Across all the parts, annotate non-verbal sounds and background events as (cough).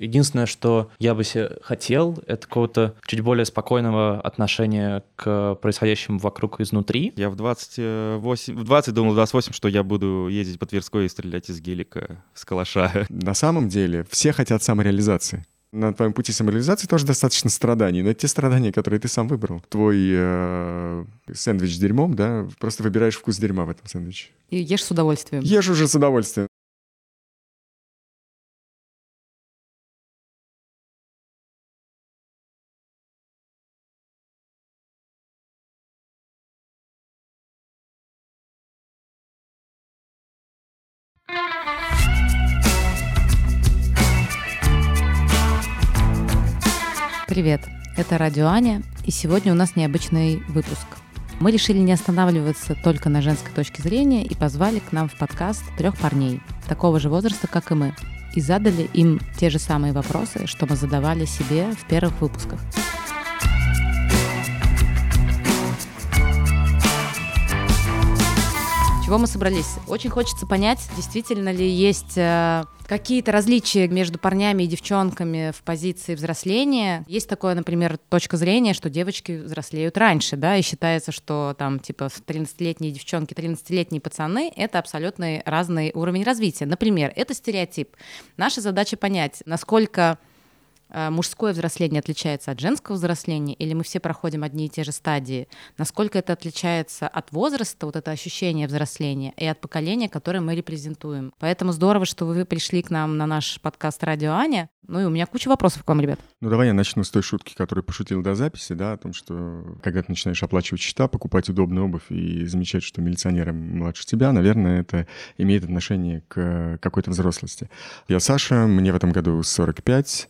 Единственное, что я бы себе хотел, это какого-то чуть более спокойного отношения к происходящему вокруг изнутри. Я в 28, в 20 думал, в 28, что я буду ездить по Тверской и стрелять из гелика с калаша. (laughs) На самом деле все хотят самореализации. На твоем пути самореализации тоже достаточно страданий, но это те страдания, которые ты сам выбрал. Твой э, сэндвич с дерьмом, да, просто выбираешь вкус дерьма в этом сэндвиче. И ешь с удовольствием. Ешь уже с удовольствием. Привет, это Радио Аня, и сегодня у нас необычный выпуск. Мы решили не останавливаться только на женской точке зрения и позвали к нам в подкаст трех парней, такого же возраста, как и мы, и задали им те же самые вопросы, что мы задавали себе в первых выпусках. Чего мы собрались? Очень хочется понять, действительно ли есть э, какие-то различия между парнями и девчонками в позиции взросления. Есть такое, например, точка зрения, что девочки взрослеют раньше, да, и считается, что там типа 13-летние девчонки, 13-летние пацаны — это абсолютно разный уровень развития. Например, это стереотип. Наша задача понять, насколько мужское взросление отличается от женского взросления, или мы все проходим одни и те же стадии, насколько это отличается от возраста, вот это ощущение взросления, и от поколения, которое мы репрезентуем. Поэтому здорово, что вы пришли к нам на наш подкаст «Радио Аня». Ну и у меня куча вопросов к вам, ребят. Ну давай я начну с той шутки, которую пошутил до записи, да, о том, что когда ты начинаешь оплачивать счета, покупать удобную обувь и замечать, что милиционеры младше тебя, наверное, это имеет отношение к какой-то взрослости. Я Саша, мне в этом году 45, Э,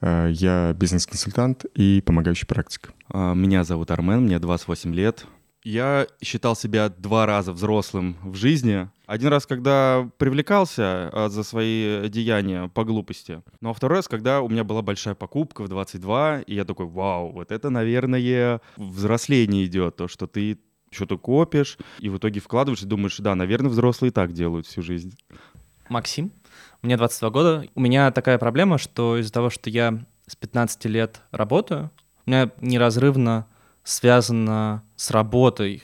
я бизнес-консультант и помогающий практик. А, меня зовут Армен, мне 28 лет. Я считал себя два раза взрослым в жизни. Один раз, когда привлекался а, за свои деяния по глупости. Ну а второй раз, когда у меня была большая покупка в 22, и я такой, вау, вот это, наверное, взросление идет, то, что ты что-то копишь, и в итоге вкладываешь и думаешь, да, наверное, взрослые так делают всю жизнь. Максим? Мне 22 года. У меня такая проблема, что из-за того, что я с 15 лет работаю, у меня неразрывно связано с работой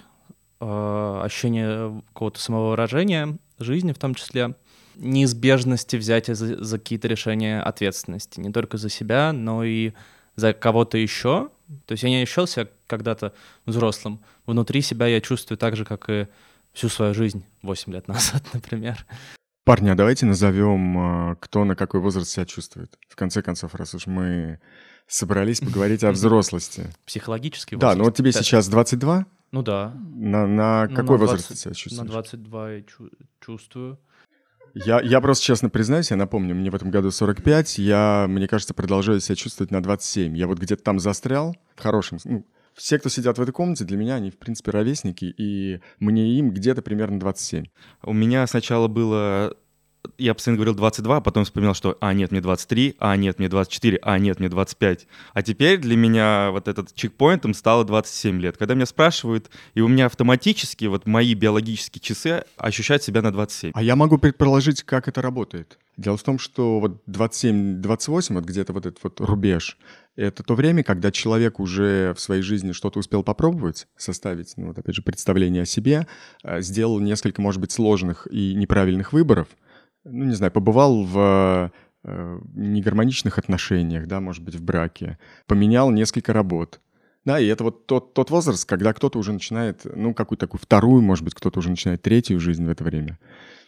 э, ощущение какого-то самовыражения жизни в том числе, неизбежности взятия за, за какие-то решения ответственности, не только за себя, но и за кого-то еще. То есть я не ощущал себя когда-то взрослым. Внутри себя я чувствую так же, как и всю свою жизнь 8 лет (laughs) назад, например. Парни, а давайте назовем, а, кто на какой возраст себя чувствует. В конце концов, раз уж мы собрались поговорить о взрослости. Психологический возраст. Да, ну вот тебе сейчас 22? Ну да. На, на ну, какой на 20, возраст ты себя чувствуешь? На 22 я чувствую. Я, я просто честно признаюсь, я напомню, мне в этом году 45, я, мне кажется, продолжаю себя чувствовать на 27. Я вот где-то там застрял, в хорошем, ну, все, кто сидят в этой комнате, для меня они, в принципе, ровесники, и мне им где-то примерно 27. У меня сначала было я постоянно говорил 22, а потом вспоминал, что «а, нет, мне 23», «а, нет, мне 24», «а, нет, мне 25». А теперь для меня вот этот чекпоинтом стало 27 лет. Когда меня спрашивают, и у меня автоматически вот мои биологические часы ощущают себя на 27. А я могу предположить, как это работает. Дело в том, что вот 27-28, вот где-то вот этот вот рубеж, это то время, когда человек уже в своей жизни что-то успел попробовать, составить, ну вот опять же, представление о себе, э, сделал несколько, может быть, сложных и неправильных выборов, ну не знаю, побывал в э, негармоничных отношениях, да, может быть, в браке, поменял несколько работ, да, и это вот тот, тот возраст, когда кто-то уже начинает, ну, какую-то такую вторую, может быть, кто-то уже начинает третью жизнь в это время.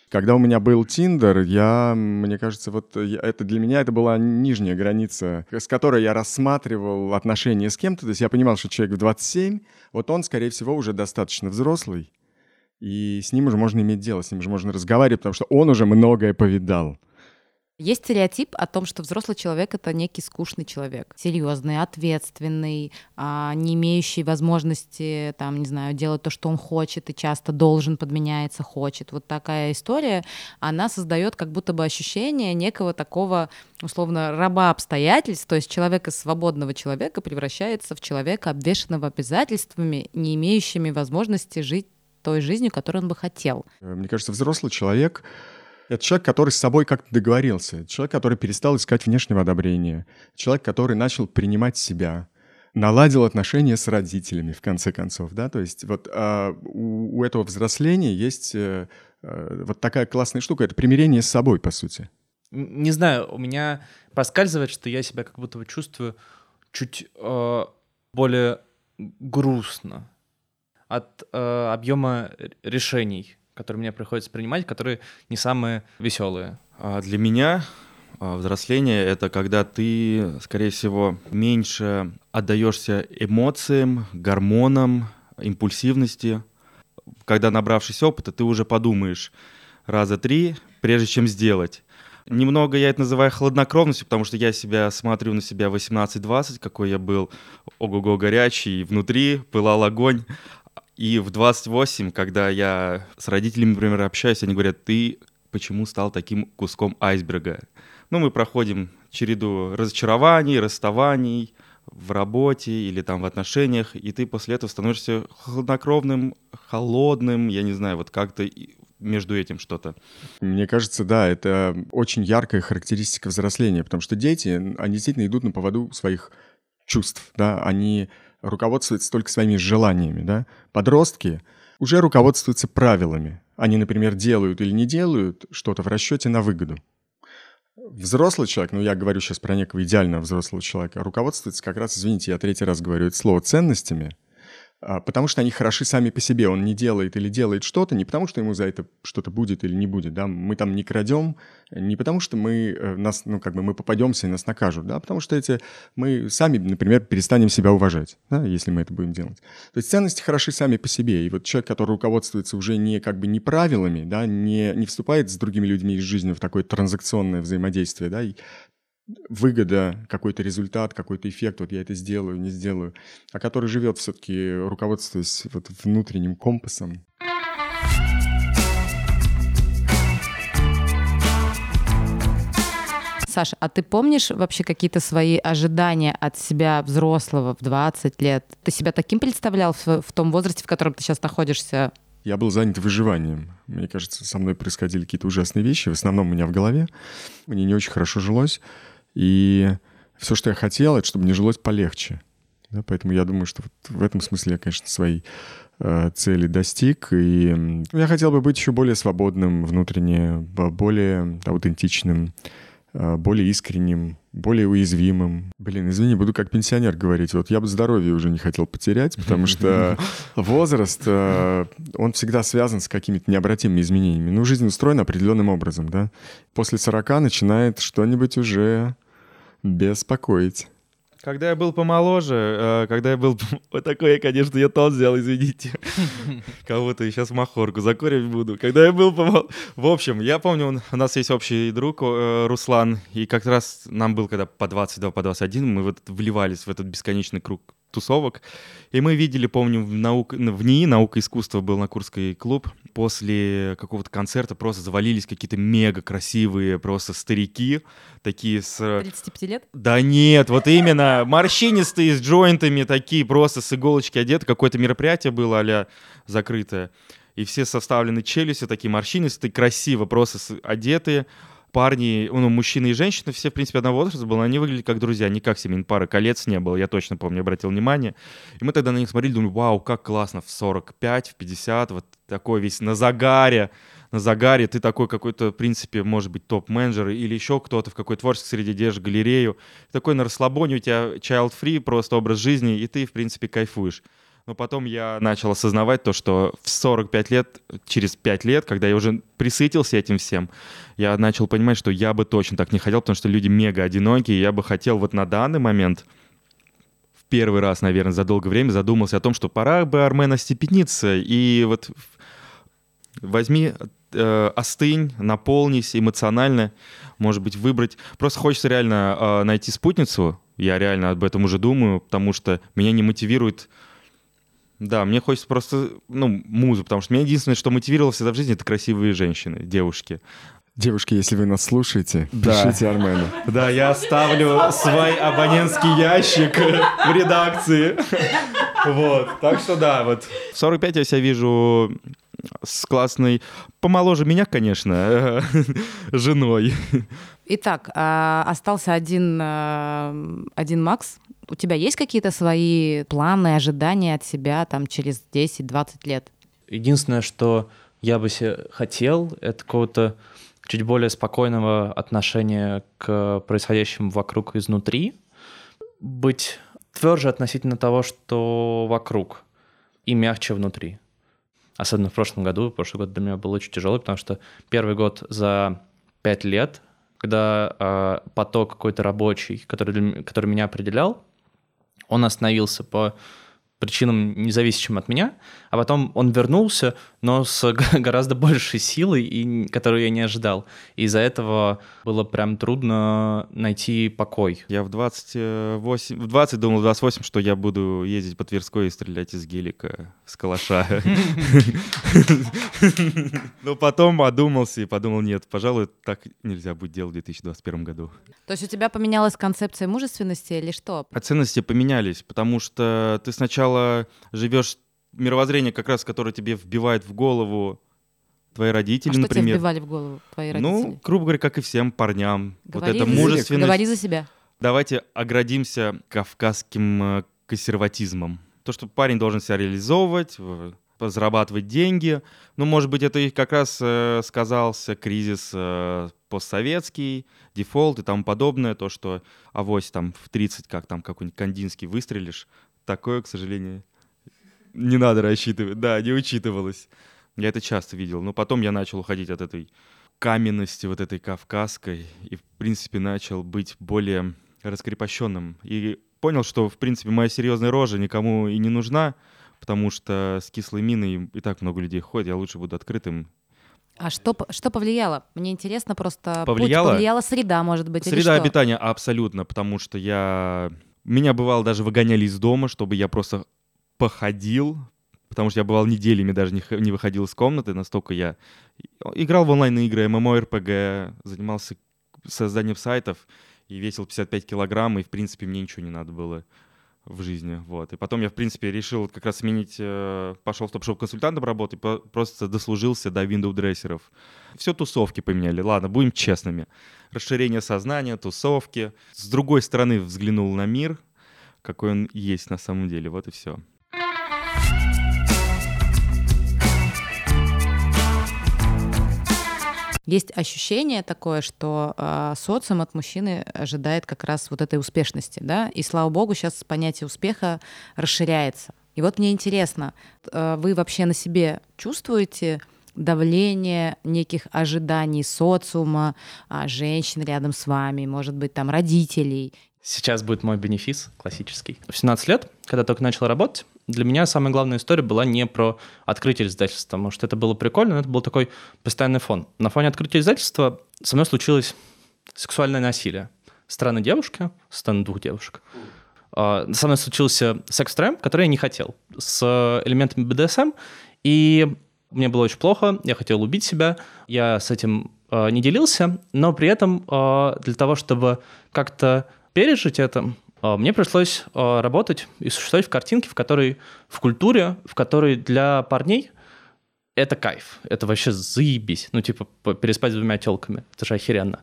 Когда у меня был Тиндер, я, мне кажется, вот это для меня это была нижняя граница, с которой я рассматривал отношения с кем-то. То есть я понимал, что человек в 27, вот он, скорее всего, уже достаточно взрослый, и с ним уже можно иметь дело, с ним уже можно разговаривать, потому что он уже многое повидал. Есть стереотип о том, что взрослый человек это некий скучный человек, серьезный, ответственный, а, не имеющий возможности, там, не знаю, делать то, что он хочет, и часто должен, подменяется, хочет. Вот такая история, она создает как будто бы ощущение некого такого, условно, раба обстоятельств, то есть человека свободного человека превращается в человека, обвешенного обязательствами, не имеющими возможности жить той жизнью, которую он бы хотел. Мне кажется, взрослый человек Это человек, который с собой как-то договорился. Человек, который перестал искать внешнего одобрения. Человек, который начал принимать себя. Наладил отношения с родителями, в конце концов, да, то есть вот а, у, у этого взросления есть а, вот такая классная штука, это примирение с собой, по сути. Не знаю, у меня проскальзывает, что я себя как будто бы чувствую чуть э, более грустно от э, объема решений, которые мне приходится принимать, которые не самые веселые. А для меня а, взросление — это когда ты, скорее всего, меньше отдаешься эмоциям, гормонам, импульсивности. Когда, набравшись опыта, ты уже подумаешь раза три, прежде чем сделать. Немного я это называю хладнокровностью, потому что я себя смотрю на себя 18-20, какой я был ого-го горячий, внутри пылал огонь. И в 28, когда я с родителями, например, общаюсь, они говорят, ты почему стал таким куском айсберга? Ну, мы проходим череду разочарований, расставаний в работе или там в отношениях, и ты после этого становишься хладнокровным, холодным, я не знаю, вот как-то между этим что-то. Мне кажется, да, это очень яркая характеристика взросления, потому что дети, они действительно идут на поводу своих чувств, да, они руководствуются только своими желаниями, да. Подростки уже руководствуются правилами. Они, например, делают или не делают что-то в расчете на выгоду. Взрослый человек, ну я говорю сейчас про некого идеального взрослого человека, руководствуется как раз, извините, я третий раз говорю это слово, ценностями, потому что они хороши сами по себе. Он не делает или делает что-то не потому, что ему за это что-то будет или не будет. Да? Мы там не крадем, не потому что мы, э, нас, ну, как бы мы попадемся и нас накажут, да? потому что эти, мы сами, например, перестанем себя уважать, да? если мы это будем делать. То есть ценности хороши сами по себе. И вот человек, который руководствуется уже не как бы не правилами, да? не, не вступает с другими людьми из жизни в такое транзакционное взаимодействие, да? и выгода, какой-то результат, какой-то эффект, вот я это сделаю, не сделаю, а который живет все-таки, руководствуясь вот внутренним компасом. Саша, а ты помнишь вообще какие-то свои ожидания от себя взрослого в 20 лет? Ты себя таким представлял в, в том возрасте, в котором ты сейчас находишься? Я был занят выживанием. Мне кажется, со мной происходили какие-то ужасные вещи, в основном у меня в голове. Мне не очень хорошо жилось. И все, что я хотел, это чтобы мне жилось полегче. Да, поэтому я думаю, что вот в этом смысле я, конечно, свои э, цели достиг. И я хотел бы быть еще более свободным внутренне, более аутентичным, э, более искренним, более уязвимым. Блин, извини, буду как пенсионер говорить. Вот я бы здоровье уже не хотел потерять, потому что (laughs) возраст, э, он всегда связан с какими-то необратимыми изменениями. Ну, жизнь устроена определенным образом, да. После 40 начинает что-нибудь уже беспокоить. Когда я был помоложе, э, когда я был... (laughs) Вот такой я, конечно, я тон взял, извините. (laughs) Кого-то сейчас махорку закуривать буду. Когда я был помоложе... В общем, я помню, у нас есть общий друг э, Руслан, и как раз нам был когда по 22, по 21, мы вот вливались в этот бесконечный круг тусовок. И мы видели, помню, в, наук... в НИИ, наука и искусство был на Курский клуб, после какого-то концерта просто завалились какие-то мега красивые просто старики, такие с... 35 лет? Да нет, вот именно, морщинистые, с джойнтами, такие просто с иголочки одеты, какое-то мероприятие было а закрытое, и все составлены челюстью, такие морщинистые, красиво просто одетые, парни, ну, мужчины и женщины, все, в принципе, одного возраста были, они выглядели как друзья, не как семейная пара, колец не было, я точно помню, обратил внимание. И мы тогда на них смотрели, думали, вау, как классно, в 45, в 50, вот такой весь на загаре, на загаре, ты такой какой-то, в принципе, может быть, топ-менеджер или еще кто-то в какой-то творческой среде держишь галерею, такой на расслабоне, у тебя child-free просто образ жизни, и ты, в принципе, кайфуешь. Но потом я начал осознавать то, что в 45 лет, через 5 лет, когда я уже присытился этим всем, я начал понимать, что я бы точно так не хотел, потому что люди мега одинокие, и я бы хотел вот на данный момент в первый раз, наверное, за долгое время задумался о том, что пора бы Армен остепениться, и вот возьми, э, остынь, наполнись эмоционально, может быть, выбрать. Просто хочется реально э, найти спутницу, я реально об этом уже думаю, потому что меня не мотивирует да, мне хочется просто, ну, музу, потому что меня единственное, что мотивировало всегда в жизни, это красивые женщины, девушки. Девушки, если вы нас слушаете, да. пишите Армену. Да, я оставлю свой абонентский ящик в редакции. Вот, так что да, вот. В 45 я себя вижу с классной, помоложе меня, конечно, (laughs) женой. Итак, а, остался один, а, один Макс. У тебя есть какие-то свои планы, ожидания от себя там через 10-20 лет? Единственное, что я бы себе хотел, это какого-то чуть более спокойного отношения к происходящему вокруг изнутри, быть тверже относительно того, что вокруг, и мягче внутри. Особенно в прошлом году. Прошлый год для меня был очень тяжелый, потому что первый год за пять лет, когда э, поток какой-то рабочий, который, для, который меня определял, он остановился по причинам, независящим от меня, а потом он вернулся, но с (laughs) гораздо большей силой, и, которую я не ожидал. И из-за этого было прям трудно найти покой. Я в 28, в 20 думал, в 28, что я буду ездить по Тверской и стрелять из гелика, с калаша. (laughs) Но потом одумался и подумал, нет, пожалуй, так нельзя будет делать в 2021 году. То есть у тебя поменялась концепция мужественности или что? А ценности поменялись, потому что ты сначала живешь мировоззрение, как раз, которое тебе вбивает в голову твои родители, а что например. тебе вбивали в голову твои родители? Ну, грубо говоря, как и всем парням. Говори вот это мужественность. Говори за себя. Давайте оградимся кавказским э, консерватизмом. То, что парень должен себя реализовывать, зарабатывать деньги. Ну, может быть, это и как раз э, сказался кризис э, постсоветский, дефолт и тому подобное. То, что авось там в 30, как там какой-нибудь кандинский выстрелишь. Такое, к сожалению, не надо рассчитывать. Да, не учитывалось. Я это часто видел. Но потом я начал уходить от этой каменности, вот этой кавказской, и, в принципе, начал быть более раскрепощенным. И понял, что, в принципе, моя серьезная рожа никому и не нужна, потому что с кислой миной и так много людей ходит, я лучше буду открытым. А что, что повлияло? Мне интересно просто... Повлияло? повлияла среда, может быть, Среда обитания абсолютно, потому что я... Меня, бывало, даже выгоняли из дома, чтобы я просто походил, потому что я бывал неделями даже не, не выходил из комнаты, настолько я играл в онлайн-игры, MMORPG, занимался созданием сайтов и весил 55 килограмм, и, в принципе, мне ничего не надо было в жизни, вот. И потом я, в принципе, решил как раз сменить, э, пошел в топ-шоп консультантом работать, просто дослужился до window дрессеров. Все тусовки поменяли, ладно, будем честными. Расширение сознания, тусовки. С другой стороны взглянул на мир, какой он есть на самом деле, вот и все. Есть ощущение такое, что э, социум от мужчины ожидает как раз вот этой успешности, да, и слава богу, сейчас понятие успеха расширяется. И вот мне интересно, э, вы вообще на себе чувствуете давление неких ожиданий социума, э, женщин рядом с вами, может быть, там родителей? Сейчас будет мой бенефис классический. В 17 лет, когда только начал работать, для меня самая главная история была не про открытие издательства, потому что это было прикольно, но это был такой постоянный фон. На фоне открытия издательства со мной случилось сексуальное насилие. Странная девушка, стороны двух девушек. Uh, со мной случился секс-трэм, который я не хотел, с элементами BDSM, и мне было очень плохо, я хотел убить себя, я с этим uh, не делился, но при этом uh, для того, чтобы как-то пережить это, а, мне пришлось а, работать и существовать в картинке, в которой, в культуре, в которой для парней это кайф, это вообще заебись. Ну, типа, переспать с двумя телками, это же охеренно.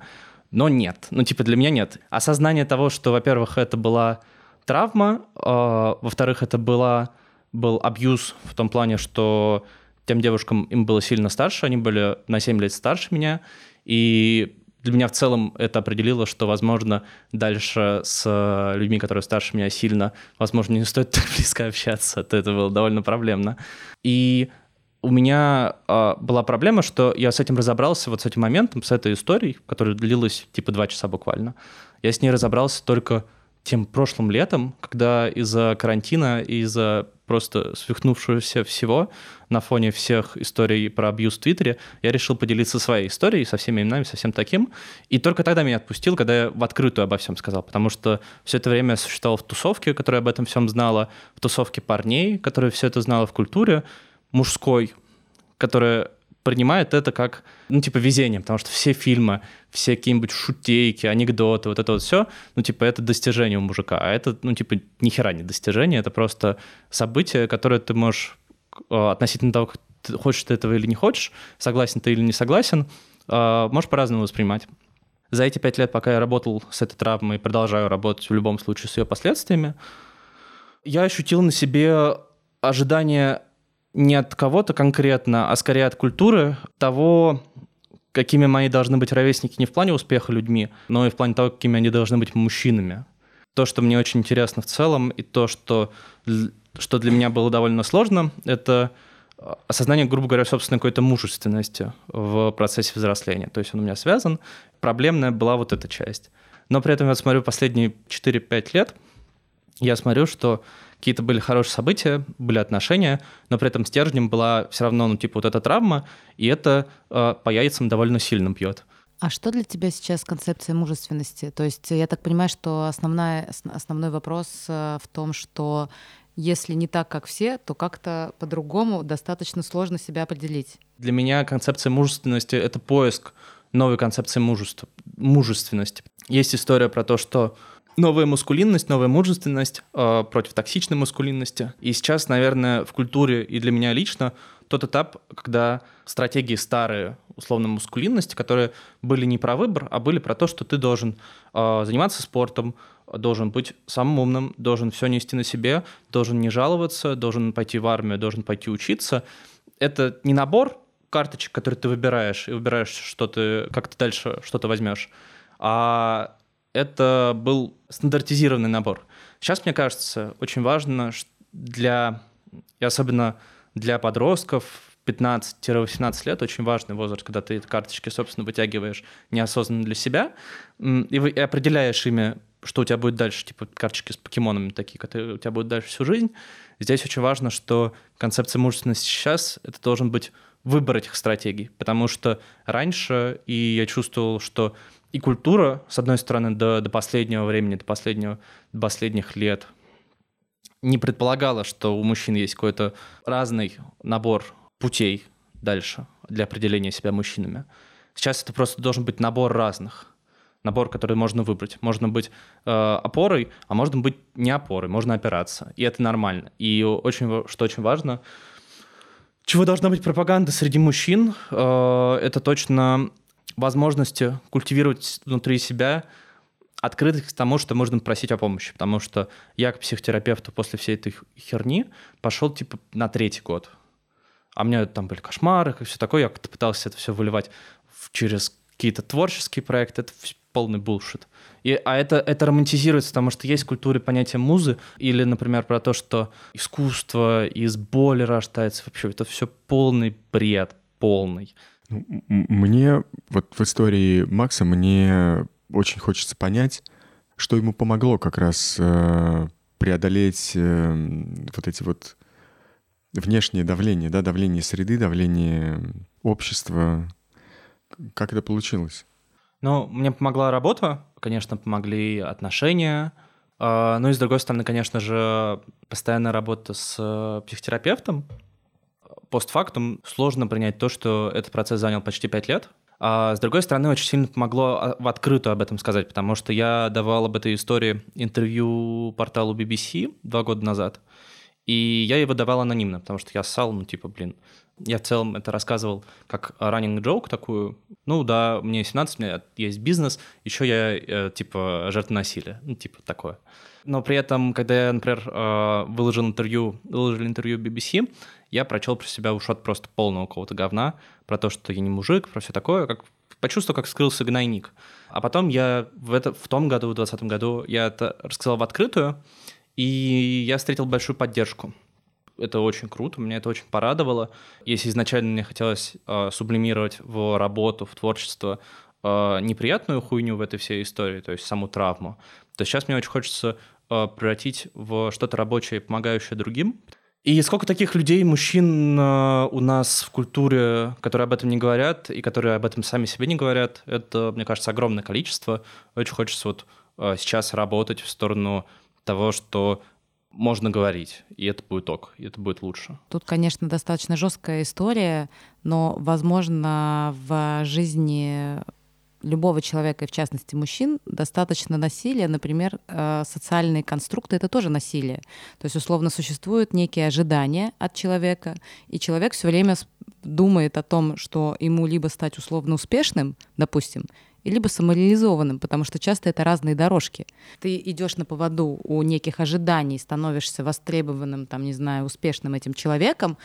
Но нет, ну, типа, для меня нет. Осознание того, что, во-первых, это была травма, э, во-вторых, это была, был абьюз в том плане, что тем девушкам им было сильно старше, они были на 7 лет старше меня, и для меня в целом это определило, что, возможно, дальше с э, людьми, которые старше меня сильно, возможно, не стоит (laughs) так близко общаться. Это было довольно проблемно. И у меня э, была проблема, что я с этим разобрался, вот с этим моментом, с этой историей, которая длилась типа два часа буквально. Я с ней разобрался только тем прошлым летом, когда из-за карантина, из-за просто свихнувшегося всего на фоне всех историй про абьюз в Твиттере, я решил поделиться своей историей со всеми именами, со всем таким. И только тогда меня отпустил, когда я в открытую обо всем сказал, потому что все это время я существовал в тусовке, которая об этом всем знала, в тусовке парней, которые все это знала в культуре, мужской, которая принимает это как, ну, типа, везение, потому что все фильмы, все какие-нибудь шутейки, анекдоты, вот это вот все, ну, типа, это достижение у мужика, а это, ну, типа, ни хера не достижение, это просто событие, которое ты можешь э, относительно того, хочешь ты этого или не хочешь, согласен ты или не согласен, э, можешь по-разному воспринимать. За эти пять лет, пока я работал с этой травмой, продолжаю работать в любом случае с ее последствиями, я ощутил на себе ожидание не от кого-то конкретно, а скорее от культуры того, какими мои должны быть ровесники не в плане успеха людьми, но и в плане того, какими они должны быть мужчинами. То, что мне очень интересно в целом, и то, что, что для меня было довольно сложно, это осознание, грубо говоря, собственной какой-то мужественности в процессе взросления. То есть он у меня связан. Проблемная была вот эта часть. Но при этом я смотрю последние 4-5 лет, я смотрю, что какие-то были хорошие события, были отношения, но при этом стержнем была все равно, ну, типа, вот эта травма, и это э, по яйцам довольно сильно бьет. А что для тебя сейчас концепция мужественности? То есть я так понимаю, что основная, основной вопрос э, в том, что если не так, как все, то как-то по-другому достаточно сложно себя определить. Для меня концепция мужественности — это поиск новой концепции мужества, мужественности. Есть история про то, что новая мускулинность, новая мужественность э, против токсичной мускулинности. И сейчас, наверное, в культуре и для меня лично тот этап, когда стратегии старые, условно, мускулинности, которые были не про выбор, а были про то, что ты должен э, заниматься спортом, должен быть самым умным, должен все нести на себе, должен не жаловаться, должен пойти в армию, должен пойти учиться. Это не набор карточек, которые ты выбираешь, и выбираешь, что ты, как ты дальше что-то возьмешь, а это был стандартизированный набор. Сейчас, мне кажется, очень важно для, и особенно для подростков, 15-18 лет очень важный возраст, когда ты карточки, собственно, вытягиваешь неосознанно для себя и, вы, и определяешь ими, что у тебя будет дальше, типа карточки с покемонами такие, которые у тебя будут дальше всю жизнь. Здесь очень важно, что концепция мужественности сейчас — это должен быть выбор этих стратегий, потому что раньше, и я чувствовал, что и культура, с одной стороны, до, до последнего времени, до, последнего, до последних лет не предполагала, что у мужчин есть какой-то разный набор путей дальше для определения себя мужчинами. Сейчас это просто должен быть набор разных. Набор, который можно выбрать. Можно быть э, опорой, а можно быть не опорой, можно опираться. И это нормально. И очень, что очень важно, чего должна быть пропаганда среди мужчин, э, это точно возможности культивировать внутри себя открытость к тому, что можно просить о помощи. Потому что я к психотерапевту после всей этой херни пошел типа на третий год. А у меня там были кошмары и все такое. Я пытался это все выливать через какие-то творческие проекты. Это полный булшит. И, а это, это романтизируется, потому что есть в культуре понятие музы, или, например, про то, что искусство из боли рождается. Вообще, это все полный бред, полный. Ну, мне вот в истории Макса мне очень хочется понять, что ему помогло как раз э, преодолеть э, вот эти вот внешнее давление, да, давление среды, давление общества. Как это получилось? Ну, мне помогла работа, конечно, помогли отношения, э, ну и с другой стороны, конечно же, постоянная работа с э, психотерапевтом, постфактум сложно принять то, что этот процесс занял почти пять лет. А с другой стороны, очень сильно помогло а, в открытую об этом сказать, потому что я давал об этой истории интервью порталу BBC два года назад, и я его давал анонимно, потому что я ссал, ну, типа, блин, я в целом это рассказывал как running joke такую. Ну да, мне 17, у меня есть бизнес, еще я э, типа жертва насилия, ну типа такое. Но при этом, когда я, например, э, выложил интервью, выложил интервью BBC, я прочел про себя ушот просто полного какого-то говна, про то, что я не мужик, про все такое, как почувствовал, как скрылся гнойник. А потом я в, это, в том году, в 2020 году, я это рассказал в открытую, и я встретил большую поддержку. Это очень круто, меня это очень порадовало. Если изначально мне хотелось э, сублимировать в работу, в творчество э, неприятную хуйню в этой всей истории, то есть саму травму, то сейчас мне очень хочется э, превратить в что-то рабочее, помогающее другим. И сколько таких людей, мужчин э, у нас в культуре, которые об этом не говорят и которые об этом сами себе не говорят, это, мне кажется, огромное количество. Очень хочется вот э, сейчас работать в сторону того, что можно говорить, и это будет ок, и это будет лучше. Тут, конечно, достаточно жесткая история, но, возможно, в жизни любого человека, и в частности мужчин, достаточно насилия, например, э, социальные конструкты — это тоже насилие. То есть, условно, существуют некие ожидания от человека, и человек все время думает о том, что ему либо стать условно успешным, допустим, либо самореализованным, потому что часто это разные дорожки. Ты идешь на поводу у неких ожиданий, становишься востребованным, там, не знаю, успешным этим человеком,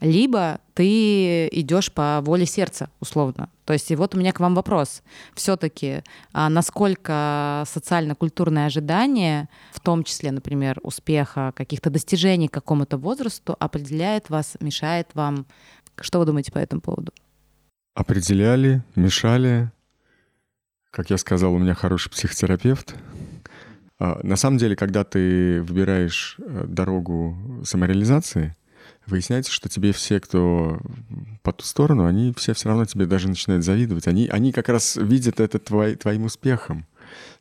либо ты идешь по воле сердца, условно. То есть, и вот у меня к вам вопрос. Все-таки, а насколько социально-культурные ожидания, в том числе, например, успеха, каких-то достижений к какому-то возрасту, определяет вас, мешает вам? Что вы думаете по этому поводу? Определяли, мешали, как я сказал, у меня хороший психотерапевт. А, на самом деле, когда ты выбираешь э, дорогу самореализации, выясняется, что тебе все, кто по ту сторону, они все все равно тебе даже начинают завидовать. Они, они как раз видят это твой, твоим успехом.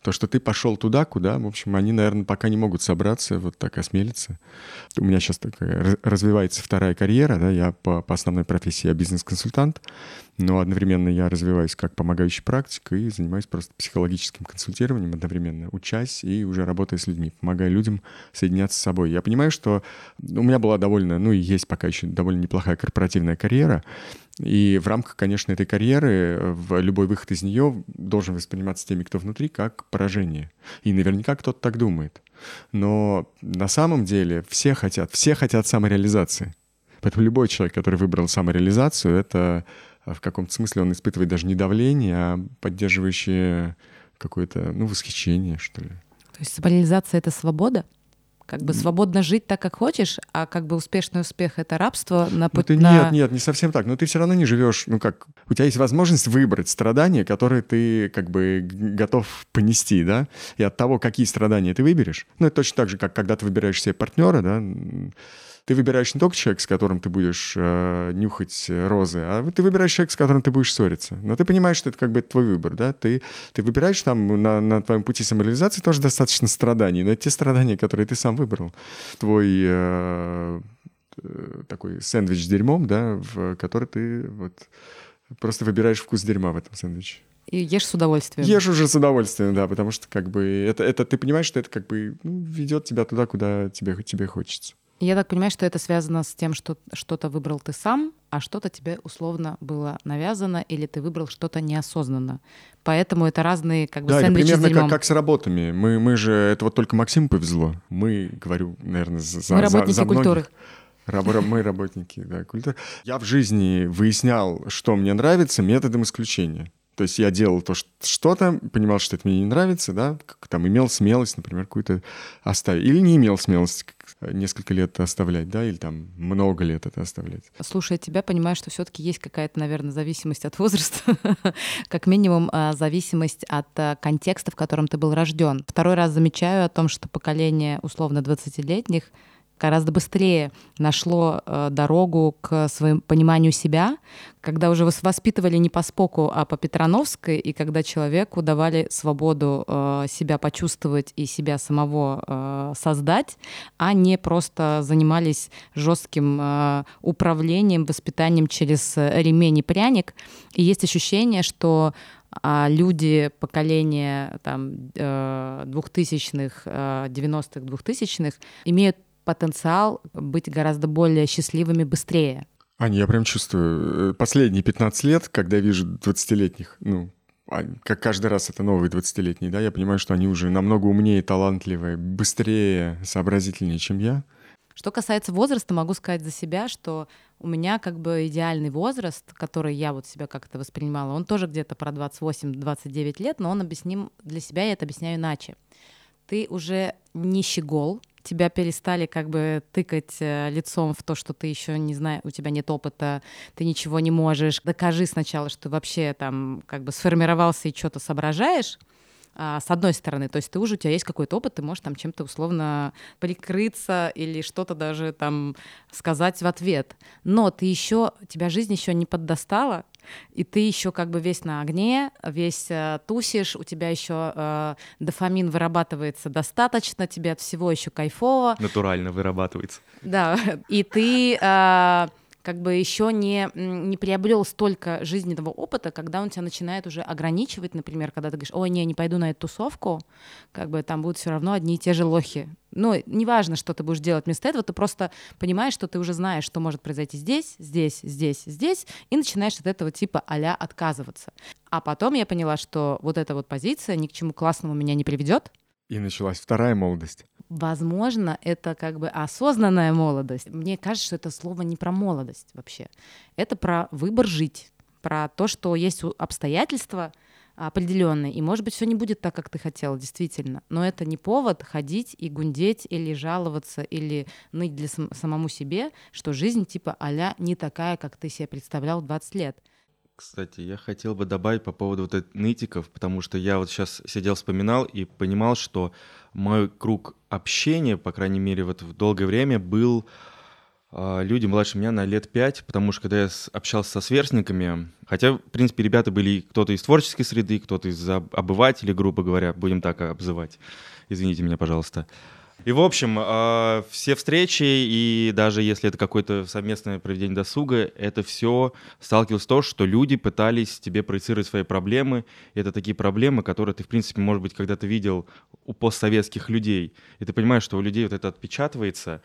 То, что ты пошел туда, куда, в общем, они, наверное, пока не могут собраться, вот так осмелиться. У меня сейчас такая развивается вторая карьера, да, я по, по основной профессии я бизнес-консультант, но одновременно я развиваюсь как помогающий практик и занимаюсь просто психологическим консультированием одновременно, учась и уже работая с людьми, помогая людям соединяться с собой. Я понимаю, что у меня была довольно, ну и есть пока еще довольно неплохая корпоративная карьера, и в рамках, конечно, этой карьеры в любой выход из нее должен восприниматься теми, кто внутри, как поражение. И наверняка кто-то так думает. Но на самом деле все хотят, все хотят самореализации. Поэтому любой человек, который выбрал самореализацию, это в каком-то смысле он испытывает даже не давление, а поддерживающее какое-то, ну, восхищение, что ли. То есть самореализация — это свобода? Как бы свободно жить так, как хочешь, а как бы успешный успех — это рабство на путь ну, на... Нет, нет, не совсем так. Но ты все равно не живешь, ну как, у тебя есть возможность выбрать страдания, которые ты как бы готов понести, да, и от того, какие страдания ты выберешь. Ну, это точно так же, как когда ты выбираешь себе партнера, да, ты выбираешь не только человека, с которым ты будешь э, нюхать розы, а ты выбираешь человека, с которым ты будешь ссориться. Но ты понимаешь, что это как бы твой выбор, да? Ты, ты выбираешь там на, на твоем пути самореализации тоже достаточно страданий, но это те страдания, которые ты сам выбрал. Твой э, э, такой сэндвич с дерьмом, да, в который ты вот просто выбираешь вкус дерьма в этом сэндвиче. И ешь с удовольствием. Ешь уже с удовольствием, да, потому что как бы это, это ты понимаешь, что это как бы ну, ведет тебя туда, куда тебе, тебе хочется. Я так понимаю, что это связано с тем, что что-то выбрал ты сам, а что-то тебе условно было навязано, или ты выбрал что-то неосознанно. Поэтому это разные как бы да, сэндвичи это примерно как, как с работами. Мы, мы же, это вот только Максиму повезло. Мы, говорю, наверное, за, мы работники за, за культуры. Раб, мы работники да, культуры. Я в жизни выяснял, что мне нравится методом исключения. То есть я делал то, что-то, понимал, что это мне не нравится, да, как, там имел смелость, например, какую-то оставить. Или не имел смелости несколько лет оставлять, да, или там много лет это оставлять. Слушая тебя, понимаю, что все-таки есть какая-то, наверное, зависимость от возраста, (laughs) как минимум а, зависимость от а, контекста, в котором ты был рожден. Второй раз замечаю о том, что поколение условно 20-летних гораздо быстрее нашло э, дорогу к своему пониманию себя, когда уже воспитывали не по Споку, а по Петрановской, и когда человеку давали свободу э, себя почувствовать и себя самого э, создать, а не просто занимались жестким управлением, воспитанием через ремень и пряник. И есть ощущение, что а люди поколения там, 2000-х, 90-х, 2000-х имеют потенциал быть гораздо более счастливыми быстрее. Аня, я прям чувствую, э, последние 15 лет, когда я вижу 20-летних, ну, а, как каждый раз это новые 20-летние, да, я понимаю, что они уже намного умнее, талантливее, быстрее, сообразительнее, чем я. Что касается возраста, могу сказать за себя, что у меня как бы идеальный возраст, который я вот себя как-то воспринимала, он тоже где-то про 28-29 лет, но он объясним для себя, я это объясняю иначе. Ты уже не щегол, тебя перестали как бы тыкать э, лицом в то, что ты еще не знаешь, у тебя нет опыта, ты ничего не можешь. Докажи сначала, что ты вообще там как бы сформировался и что-то соображаешь, а, с одной стороны, то есть ты уже, у тебя есть какой-то опыт, ты можешь там чем-то условно прикрыться или что-то даже там сказать в ответ. Но ты еще, тебя жизнь еще не поддостала, и ты еще как бы весь на огне, весь э, тусишь, у тебя еще э, дофамин вырабатывается достаточно, тебе от всего еще кайфово. Натурально вырабатывается. Да, (laughs) и ты э, как бы еще не, не приобрел столько жизненного опыта, когда он тебя начинает уже ограничивать, например, когда ты говоришь, ой, не, не пойду на эту тусовку, как бы там будут все равно одни и те же лохи. Ну, неважно, что ты будешь делать вместо этого, ты просто понимаешь, что ты уже знаешь, что может произойти здесь, здесь, здесь, здесь, и начинаешь от этого типа а отказываться. А потом я поняла, что вот эта вот позиция ни к чему классному меня не приведет, и началась вторая молодость. Возможно, это как бы осознанная молодость. Мне кажется, что это слово не про молодость вообще. Это про выбор жить, про то, что есть обстоятельства определенные, и, может быть, все не будет так, как ты хотел, действительно. Но это не повод ходить и гундеть или жаловаться или ныть для сам- самому себе, что жизнь типа а не такая, как ты себе представлял в 20 лет. Кстати, я хотел бы добавить по поводу вот этих нытиков, потому что я вот сейчас сидел, вспоминал и понимал, что мой круг общения, по крайней мере, вот в долгое время был э, люди младше меня на лет пять, потому что когда я общался со сверстниками, хотя, в принципе, ребята были кто-то из творческой среды, кто-то из обывателей, грубо говоря, будем так обзывать, извините меня, пожалуйста, и, в общем, а, все встречи, и даже если это какое-то совместное проведение досуга, это все сталкивалось с том, что люди пытались тебе проецировать свои проблемы. И это такие проблемы, которые ты, в принципе, может быть, когда-то видел у постсоветских людей. И ты понимаешь, что у людей вот это отпечатывается,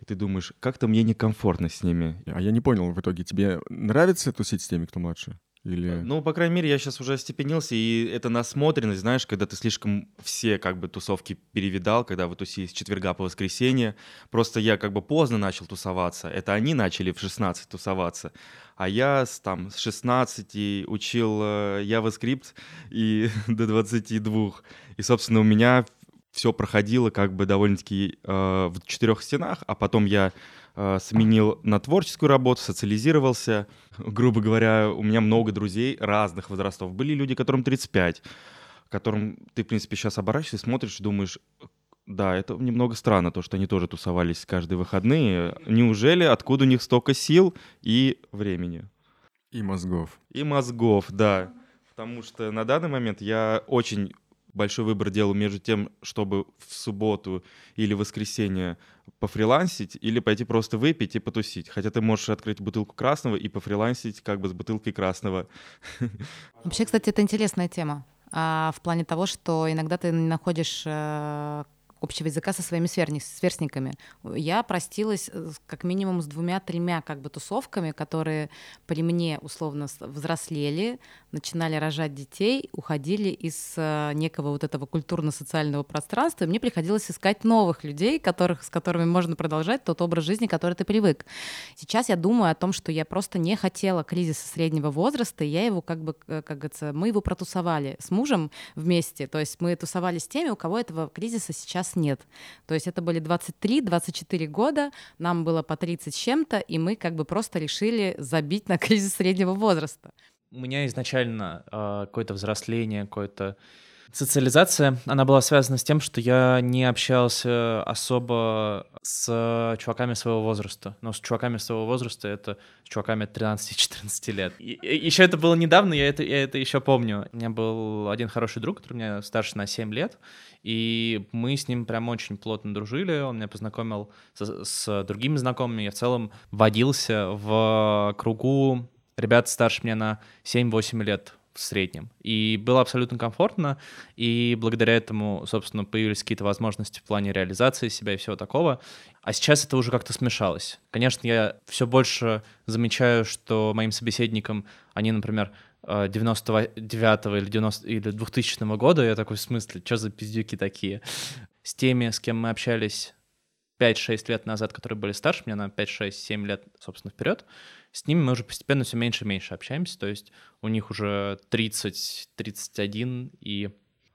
и ты думаешь, как-то мне некомфортно с ними. А я не понял в итоге, тебе нравится тусить с теми, кто младше? Или... Ну, по крайней мере, я сейчас уже остепенился, и это насмотренность, знаешь, когда ты слишком все как бы тусовки перевидал, когда вы тусили с четверга по воскресенье. Просто я как бы поздно начал тусоваться. Это они начали в 16 тусоваться. А я с, там с 16 учил э, JavaScript и (laughs) до 22. И, собственно, у меня все проходило как бы довольно-таки э, в четырех стенах, а потом я сменил на творческую работу, социализировался. Грубо говоря, у меня много друзей разных возрастов. Были люди, которым 35, которым ты, в принципе, сейчас оборачиваешься, смотришь и думаешь, да, это немного странно, то, что они тоже тусовались каждые выходные. Неужели откуда у них столько сил и времени? И мозгов. И мозгов, да. Потому что на данный момент я очень большой выбор делал между тем, чтобы в субботу или воскресенье пофрилансить или пойти просто выпить и потусить. Хотя ты можешь открыть бутылку красного и пофрилансить как бы с бутылкой красного. (laughs) Вообще, кстати, это интересная тема. А, в плане того, что иногда ты находишь э, общего языка со своими сверстниками. Я простилась э, как минимум с двумя-тремя как бы тусовками, которые при мне условно взрослели, начинали рожать детей, уходили из э, некого вот этого культурно-социального пространства, и мне приходилось искать новых людей, которых, с которыми можно продолжать тот образ жизни, который ты привык. Сейчас я думаю о том, что я просто не хотела кризиса среднего возраста, и я его как бы, э, как говорится, мы его протусовали с мужем вместе, то есть мы тусовали с теми, у кого этого кризиса сейчас нет. То есть это были 23-24 года, нам было по 30 с чем-то, и мы как бы просто решили забить на кризис среднего возраста у меня изначально э, какое-то взросление, какое-то социализация, она была связана с тем, что я не общался особо с чуваками своего возраста. Но с чуваками своего возраста это с чуваками 13-14 лет. И, еще это было недавно, я это, я это еще помню. У меня был один хороший друг, который меня старше на 7 лет, и мы с ним прям очень плотно дружили. Он меня познакомил с, с другими знакомыми. Я в целом водился в кругу ребят старше меня на 7-8 лет в среднем. И было абсолютно комфортно, и благодаря этому, собственно, появились какие-то возможности в плане реализации себя и всего такого. А сейчас это уже как-то смешалось. Конечно, я все больше замечаю, что моим собеседникам, они, например, 99-го или, 90 или 2000 года, я такой, в смысле, что за пиздюки такие? С теми, с кем мы общались 5-6 лет назад, которые были старше меня на 5-6-7 лет, собственно, вперед, с ними мы уже постепенно все меньше и меньше общаемся, то есть у них уже 30-31, и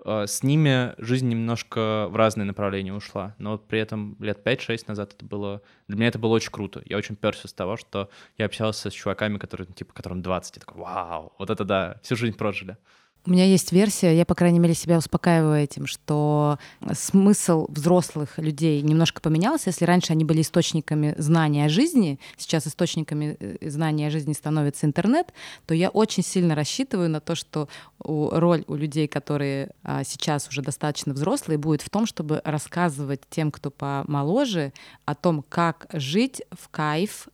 э, с ними жизнь немножко в разные направления ушла, но при этом лет 5-6 назад это было... Для меня это было очень круто. Я очень перся с того, что я общался с чуваками, которые, типа, которым 20, я такой, вау, вот это да, всю жизнь прожили. У меня есть версия, я, по крайней мере, себя успокаиваю этим, что смысл взрослых людей немножко поменялся. Если раньше они были источниками знания о жизни, сейчас источниками э, знания о жизни становится интернет, то я очень сильно рассчитываю на то, что роль у людей, которые а, сейчас уже достаточно взрослые, будет в том, чтобы рассказывать тем, кто помоложе, о том, как жить в кайф,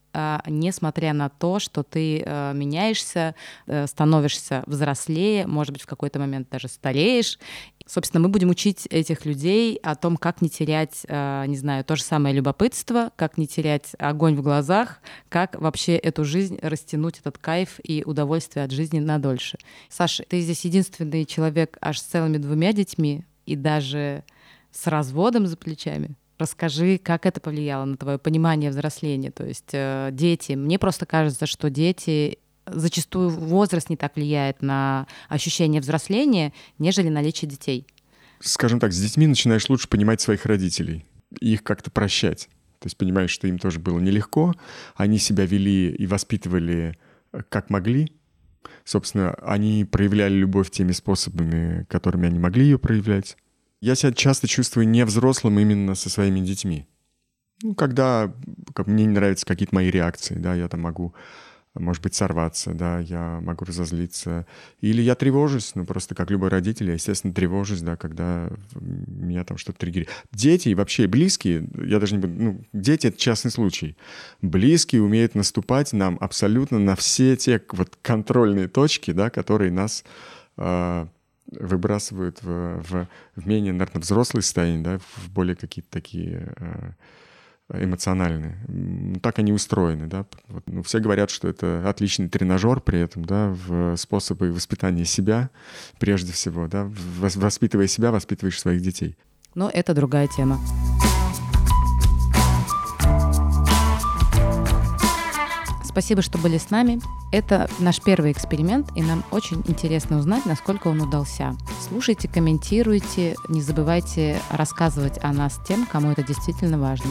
несмотря на то, что ты э, меняешься, э, становишься взрослее, может быть, в какой-то момент даже стареешь. Собственно, мы будем учить этих людей о том, как не терять, э, не знаю, то же самое любопытство, как не терять огонь в глазах, как вообще эту жизнь растянуть, этот кайф и удовольствие от жизни надольше. Саша, ты здесь единственный человек аж с целыми двумя детьми и даже с разводом за плечами. Расскажи, как это повлияло на твое понимание взросления. То есть э, дети. Мне просто кажется, что дети зачастую возраст не так влияет на ощущение взросления, нежели наличие детей. Скажем так, с детьми начинаешь лучше понимать своих родителей, их как-то прощать. То есть понимаешь, что им тоже было нелегко, они себя вели и воспитывали э, как могли. Собственно, они проявляли любовь теми способами, которыми они могли ее проявлять. Я себя часто чувствую не взрослым именно со своими детьми. Ну, когда как, мне не нравятся какие-то мои реакции, да, я там могу, может быть, сорваться, да, я могу разозлиться. Или я тревожусь, ну, просто как любой родитель, я, естественно, тревожусь, да, когда меня там что-то триггерит. Дети вообще близкие, я даже не буду, ну, дети — это частный случай. Близкие умеют наступать нам абсолютно на все те вот контрольные точки, да, которые нас э, выбрасывают в, в, в менее, наверное, взрослые состояния, да, в более какие-то такие э, эмоциональные. Так они устроены, да. Вот, ну, все говорят, что это отличный тренажер при этом, да, в способы воспитания себя, прежде всего, да. Воспитывая себя, воспитываешь своих детей. Но это другая тема. Спасибо, что были с нами. Это наш первый эксперимент, и нам очень интересно узнать, насколько он удался. Слушайте, комментируйте, не забывайте рассказывать о нас тем, кому это действительно важно.